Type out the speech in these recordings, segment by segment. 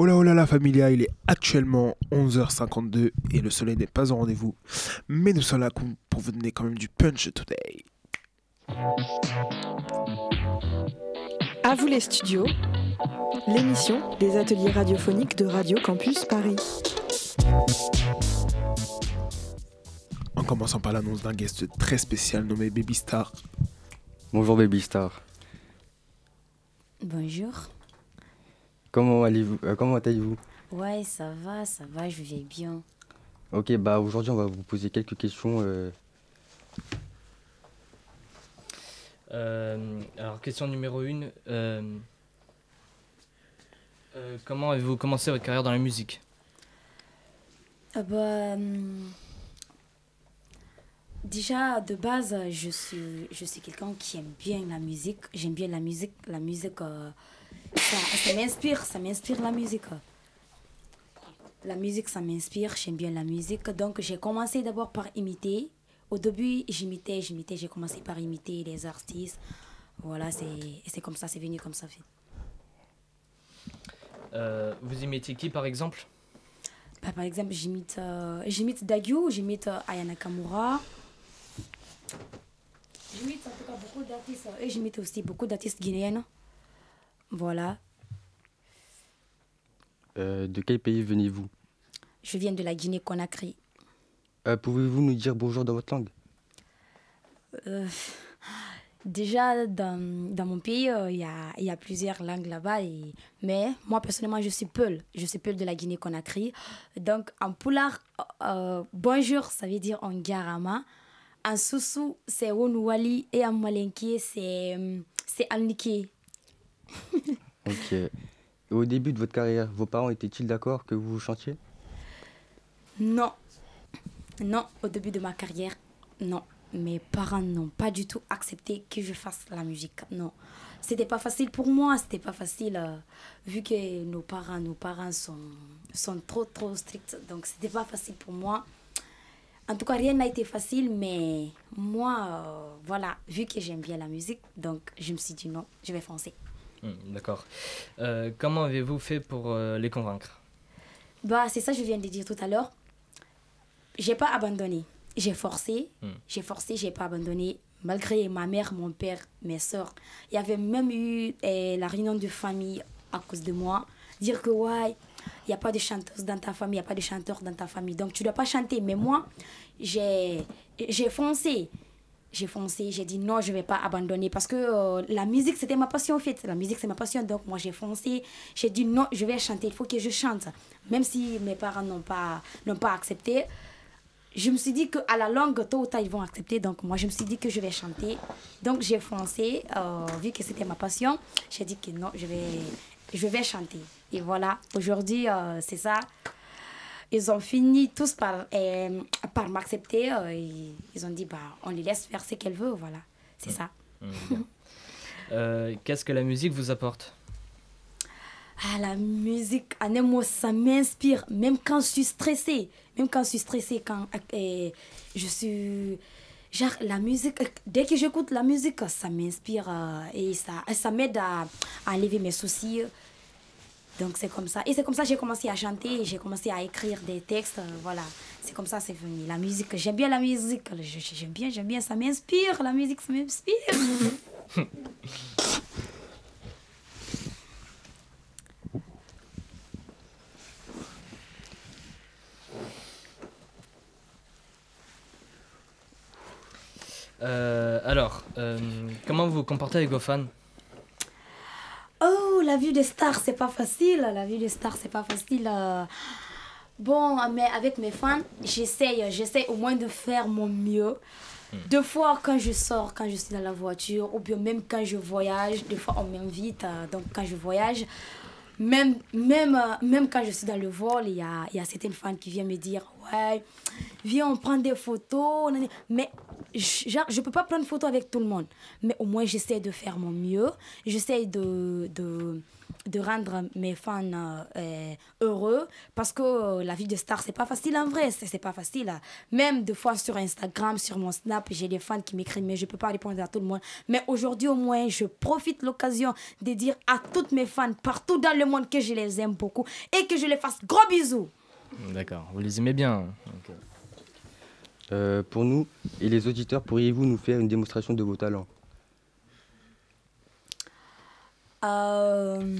Oh là oh là la familia, il est actuellement 11h52 et le soleil n'est pas au rendez-vous. Mais nous sommes là pour vous donner quand même du punch today. À vous les studios, l'émission des ateliers radiophoniques de Radio Campus Paris. En commençant par l'annonce d'un guest très spécial nommé Baby Star. Bonjour Baby Star. Bonjour. Comment allez-vous euh, Comment allez-vous? Ouais, ça va, ça va, je vais bien. Ok, bah aujourd'hui on va vous poser quelques questions. Euh. Euh, alors question numéro une. comment avez-vous commencé votre carrière dans la musique? Bah, hum, Déjà, de base, je suis, je suis quelqu'un qui aime bien la musique. J'aime bien la musique. La musique, ça, m'inspire, ça m'inspire la musique. La musique, ça m'inspire, j'aime bien la musique. Donc, j'ai commencé d'abord par imiter. Au début, j'imitais, j'imitais, j'ai commencé par imiter les artistes. Voilà, c'est comme ça, c'est venu comme ça. Euh, vous imitez qui, par exemple? Bah, Par exemple, j'imite euh, j'imite Dagyu, j'imite euh, Ayana Kamura. J'imite en tout cas beaucoup d'artistes. Et j'imite aussi beaucoup d'artistes guinéennes. Voilà. Euh, de quel pays venez-vous? Je viens de la Guinée-Conakry. Euh, pouvez-vous nous dire bonjour dans votre langue? Euh, Déjà, dans, mon pays, il y, a, y, a, plusieurs langues là-bas. Mais moi, personnellement, je suis Peul. Je suis Peul de la Guinée-Conakry. Donc, en poulard, bonjour, ça veut dire en garama. En soussou, c'est Onouali. Et en malinké, c'est Alniki ok. au début de votre carrière, vos parents étaient-ils d'accord que vous chantiez? Non. Non, au début de ma carrière, non. Mes parents n'ont pas du tout accepté que je fasse la musique. Non. C'était pas facile pour moi, c'était pas facile euh, vu que nos parents, nos parents sont, sont trop trop stricts. Donc c'était pas facile pour moi. En tout cas, rien n'a été facile, mais moi, euh, voilà, vu que j'aime bien la musique, donc je me suis dit non, je vais foncer. Hmm, d'accord. Euh, comment avez-vous fait pour euh, les convaincre? Bah, c'est ça que je viens de dire tout à l'heure. J'ai pas abandonné. J'ai forcé, hmm. j'ai forcé, j'ai pas abandonné. Malgré ma mère, mon père, mes soeurs. Il y avait même eu eh, la réunion de famille à cause de moi. Dire que, ouais, il n'y a pas de chanteuse dans ta famille, il n'y a pas de chanteur dans ta famille. Donc, tu ne dois pas chanter. Mais moi, j'ai foncé j'ai foncé, j'ai dit non, je ne vais pas abandonner parce que euh, la musique, c'était ma passion en fait. La musique, c'est ma passion. Donc moi, j'ai foncé, j'ai dit non, je vais chanter, il faut que je chante. Même si mes parents n'ont pas, pas accepté, je me suis dit qu'à la longue, tôt ou tard, ils vont accepter. Donc moi, je me suis dit que je vais chanter. Donc j'ai foncé, euh, vu que c'était ma passion, j'ai dit que non, je vais, je vais chanter. Et voilà, aujourd'hui, euh, c'est ça ils ont fini tous par, euh, par m'accepter. Euh, ils ont dit, bah, on les laisse faire ce qu'elles veulent, voilà. C'est ça. Mmh, euh, qu'est-ce que la musique vous apporte? Ah, la musique, mot, ça m'inspire. Même quand je suis stressée, même quand je suis stressée, quand je suis... Genre, la musique, dès que j'écoute la musique, ça m'inspire et ça, ça m'aide à, à enlever mes soucis. Donc c'est comme ça. Et c'est comme ça que j'ai commencé à chanter, j'ai commencé à écrire des textes. Euh, voilà, c'est comme ça c'est venu. La musique, j'aime bien la musique. J'aime bien, j'aime bien, ça m'inspire. La musique, ça m'inspire. Euh, alors, euh, comment vous vous comportez avec vos fans? Vie des stars, c'est pas facile. La vie des stars, c'est pas facile. Bon, mais avec mes fans, j'essaye, j'essaye au moins de faire mon mieux. Hmm. Deux fois, quand je sors, quand je suis dans la voiture, ou bien même quand je voyage, des fois on m'invite, euh, donc quand je voyage, euh, même quand je suis dans le vol, il y a, y a certaines fans qui viennent me dire Ouais, viens, on prend des photos. Mais je peux pas prendre photo avec tout le monde. Mais au moins, j'essaie de faire mon mieux. J'essaie de, de, de rendre mes fans euh, heureux parce que euh, la vie de star c'est pas facile en vrai c'est c'est pas facile. Même des fois sur Instagram sur mon snap j'ai des fans qui m'écrivent mais je peux pas répondre à tout le monde. Mais aujourd'hui au moins je profite de l'occasion de dire à toutes mes fans partout dans le monde que je les aime beaucoup et que je les fasse gros bisous. D'accord, vous les aimez bien. Euh, pour nous et les auditeurs, pourriez-vous nous faire une démonstration de vos talents? Euh,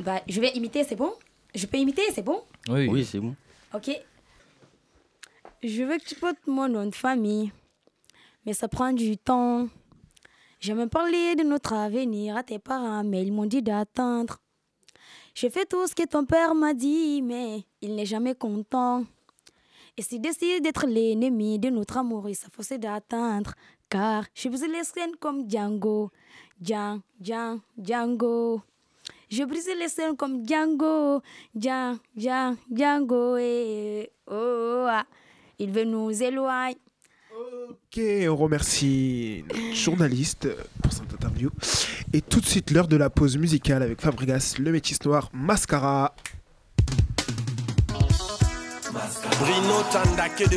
bah, je vais imiter c'est bon? Je peux imiter c'est bon? Oui, Oui, c'est bon. Ok. Je veux que tu portes mon nom de famille, mais ça prend du temps. J'aime parler de notre avenir à tes parents, mais ils m'ont dit d'attendre. J'ai fait tout ce que ton père m'a dit, mais il n'est jamais content. Et s'il décide d'être l'ennemi de notre amour, il s'efforce d'attendre. Car je brise les scènes comme Django. Djan, Djan, Django. Je brise les scènes comme Django, Djan, Djan, Django, et oh, ah. il veut nous éloigner. Ok, on remercie notre journaliste pour cette interview. Et tout de suite, l'heure de la pause musicale avec Fabregas, le métis noir, Mascara. Bruno Tanda que de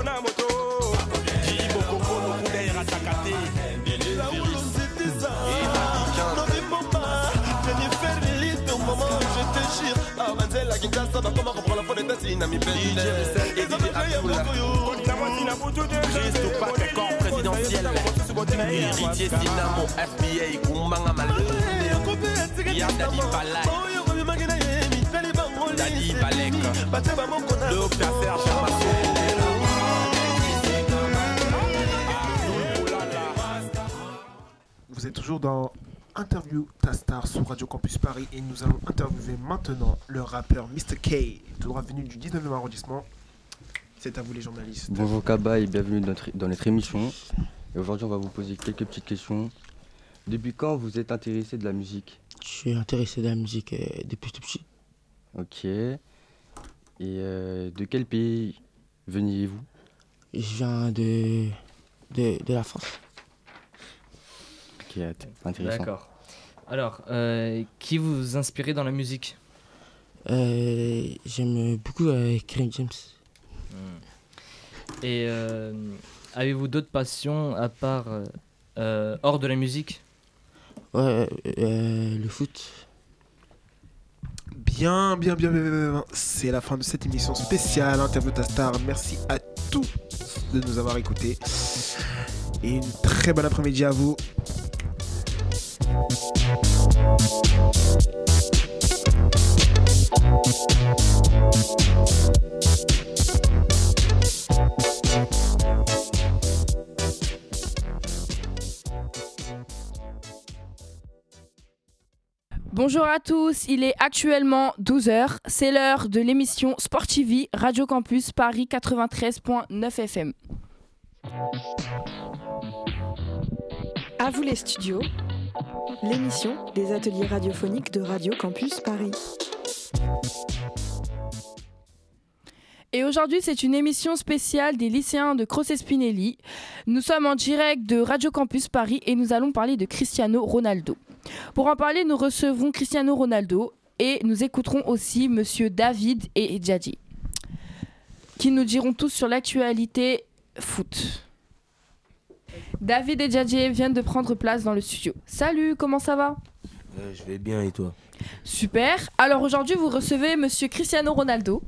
présidentiel Héritier Dynamo FBA Kumbanga Malou Yadali Balai. Dali Balek Le Père Serge Vous êtes toujours dans Interview Ta Star sur Radio Campus Paris et nous allons interviewer maintenant le rappeur Mr. K, tout droit venu du 19e arrondissement. C'est à vous les journalistes. Bonjour Kaba et bienvenue dans notre, dans notre émission. Et aujourd'hui, on va vous poser quelques petites questions. Depuis quand vous êtes intéressé de la musique? Je suis intéressé de la musique euh, depuis tout petit. Ok. Et euh, de quel pays veniez-vous Je viens de, de, de la France. Ok, int- intéressant. D'accord. Alors, euh, qui vous inspirez dans la musique Euh, J'aime beaucoup euh, Karim James. Et euh, avez-vous d'autres passions à part hors de la musique? Ouais, le foot. Bien, bien, bien, bien, bien, bien. C'est la fin de cette émission spéciale Interview Ta Star. Merci à tous de nous avoir écoutés. Et une très bonne après-midi à vous. Bonjour à tous, il est actuellement 12h, c'est l'heure de l'émission Sport TV Radio Campus Paris 93.9 FM. À vous les studios, l'émission des ateliers radiophoniques de Radio Campus Paris. Et aujourd'hui, c'est une émission spéciale des lycéens de Croce-Spinelli. Nous sommes en direct de Radio Campus Paris et nous allons parler de Cristiano Ronaldo. Pour en parler, nous recevrons Cristiano Ronaldo et nous écouterons aussi Monsieur David et Djadji, qui nous diront tous sur l'actualité foot. David et Djadji viennent de prendre place dans le studio. Salut, comment ça va? Euh, je vais bien et toi? Super. Alors aujourd'hui, vous recevez Monsieur Cristiano Ronaldo.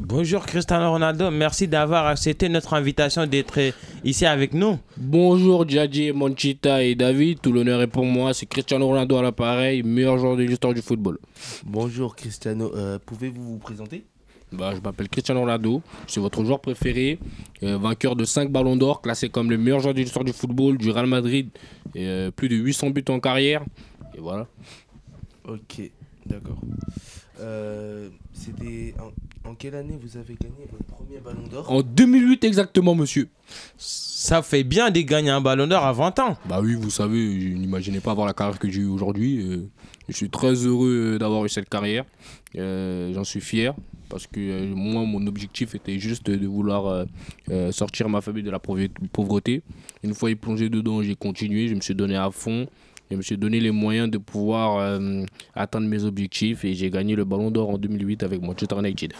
Bonjour Cristiano Ronaldo, merci d'avoir accepté notre invitation d'être ici avec nous. Bonjour Djadji, Monchita et David, tout l'honneur est pour moi, c'est Cristiano Ronaldo à l'appareil, meilleur joueur de l'histoire du football. Bonjour Cristiano, Euh, pouvez-vous vous présenter? Bah, Je m'appelle Cristiano Ronaldo, suis votre joueur préféré, euh, vainqueur de 5 ballons d'or, classé comme le meilleur joueur de l'histoire du football, du Real Madrid, et euh, plus de 800 buts en carrière. Et voilà. Ok, d'accord. Euh, C'était en, en quelle année vous avez gagné votre premier ballon d'or? En 2008 exactement, monsieur. Ça fait bien de gagner un ballon d'or à 20 ans. Bah oui, vous savez, je n'imaginais pas avoir la carrière que j'ai eue aujourd'hui. euh, je suis très heureux euh, d'avoir eu cette carrière. Euh, J'en suis fier parce que moi, mon objectif était juste de vouloir euh, sortir ma famille de la pauvre- pauvreté. Une fois plongé dedans, j'ai continué, je me suis donné à fond. Je me suis donné les moyens de pouvoir euh, atteindre mes objectifs et j'ai gagné le ballon d'or en 2008 avec Manchester United.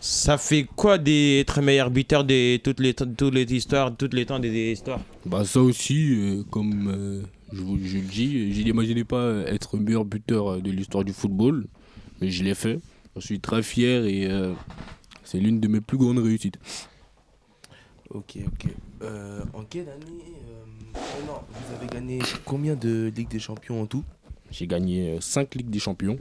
Ça fait quoi d'être meilleur buteur de toutes les, toutes les histoires, toutes les temps des histoires? Bah ça aussi, euh, comme euh, je, vous- je le dis, je n'imaginais pas être meilleur buteur de l'histoire du football, mais je l'ai fait. Je suis très fier et c'est l'une de mes plus grandes réussites. Ok, ok. Euh, en quelle année euh, oh non, vous avez gagné combien de Ligue des Champions en tout? J'ai gagné 5 Ligues des Champions,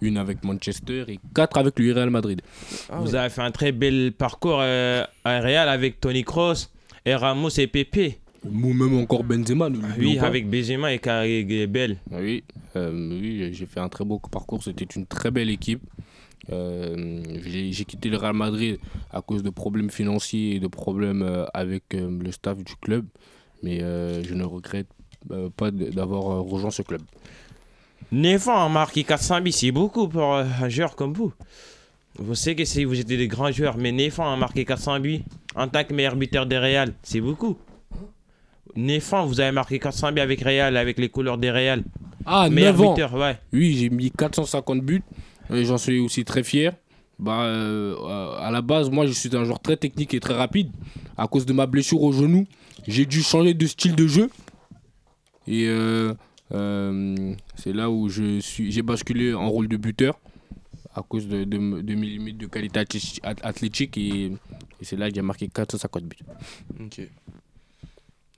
une avec Manchester et 4 avec le Real Madrid. Ah Vous ouais. avez fait un très bel parcours euh, à Real avec Tony Kroos et Ramos et Pepe. Moi-même encore Benzema, Oui, pas. avec Benzema et Carré Bell. Oui, euh, oui j'ai fait un très beau parcours. C'était une très belle équipe. Euh, j'ai quitté le Real Madrid à cause de problèmes financiers et de problèmes euh, avec euh, le staff du club. Mais euh, je ne regrette euh, pas d'avoir euh, rejoint ce club. A marqué 400 buts, c'est beaucoup pour euh, un joueur comme vous. Vous savez que si vous êtes des grands joueurs, mais 9 ans a marqué 400 buts en tant que meilleur buteur des Real, c'est beaucoup. 9 ans, vous avez marqué 400 buts avec Real, avec les couleurs des Real. Ah, meilleur 9 ans buteur, ouais. Oui, j'ai mis 450 buts. J'en suis aussi très fier. Bah, euh, à la base, moi, je suis un joueur très technique et très rapide. À cause de ma blessure au genou, j'ai dû changer de style de jeu. Et euh, euh, c'est là où je suis, j'ai basculé en rôle de buteur à cause de, de- mes limites de qualité athléti- athlétique. Et, et c'est là que j'ai marqué 450 buts.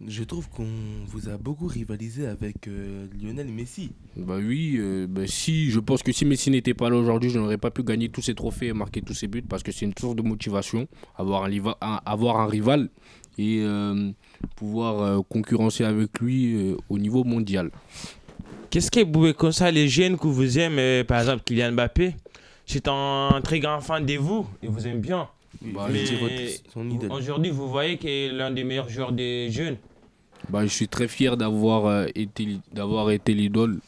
Je trouve qu'on vous a beaucoup rivalisé avec euh, Lionel Messi. Bah oui, euh, bah si, je pense que si Messi n'était pas là aujourd'hui, je n'aurais pas pu gagner tous ces trophées et marquer tous ces buts parce que c'est une source de motivation, avoir un, avoir un rival et euh, pouvoir euh, concurrencer avec lui euh, au niveau mondial. Qu'est-ce que vous pouvez comme ça, les jeunes que vous aimez, par exemple Kylian Mbappé? C'est un très grand fan de vous, il vous aime bien. Bah, aujourd'hui, vous voyez qu'il est l'un des meilleurs joueurs des jeunes. Bah, je suis très fier d'avoir euh, été, d'avoir été l'idole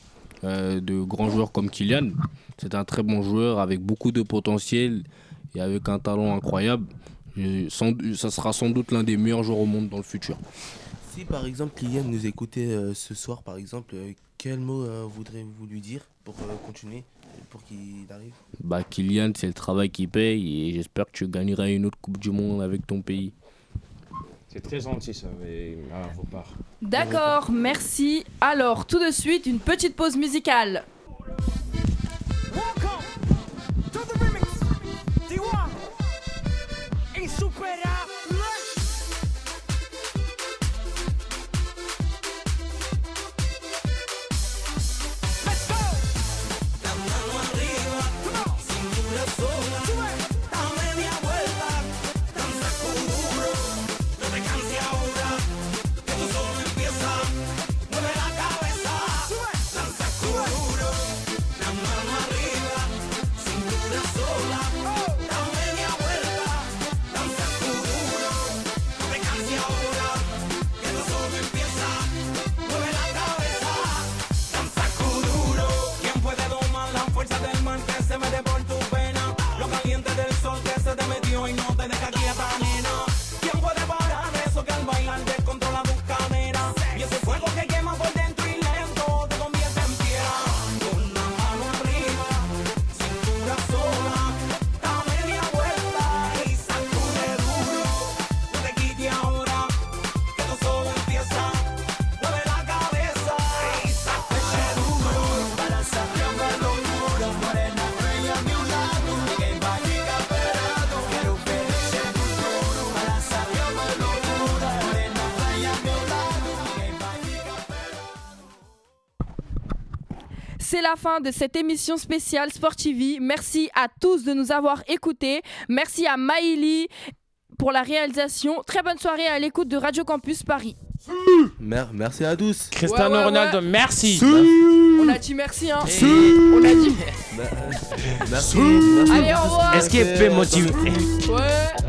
euh, de grands joueurs comme Kylian. C'est un très bon joueur avec beaucoup de potentiel et avec un talent incroyable. Sans- ça sera sans doute l'un des meilleurs joueurs au monde dans le futur. Si par exemple Kylian nous écoutait euh, ce soir, par exemple, euh, quel mot euh, voudrez-vous lui dire pour continuer, pour qu'il arrive? Bah, Kylian, c'est le travail qui paye et j'espère que tu gagneras une autre Coupe du Monde avec ton pays. C'est très gentil ça, mais à vos parts. D'accord, merci. Alors, tout de suite, une petite pause musicale. Insuperable. Let's la fin de cette émission spéciale Sportivi. Merci à tous de nous avoir écoutés. Merci à Maïli pour la réalisation. Très bonne soirée à l'écoute de Radio Campus Paris. Mer- merci à tous. Cristiano Ouais, ouais, Ronaldo, ouais. merci. On a dit merci, hein. Si. On a dit. Merci. merci. Allez, au revoir. Est-ce qu'il est motivé? Ouais.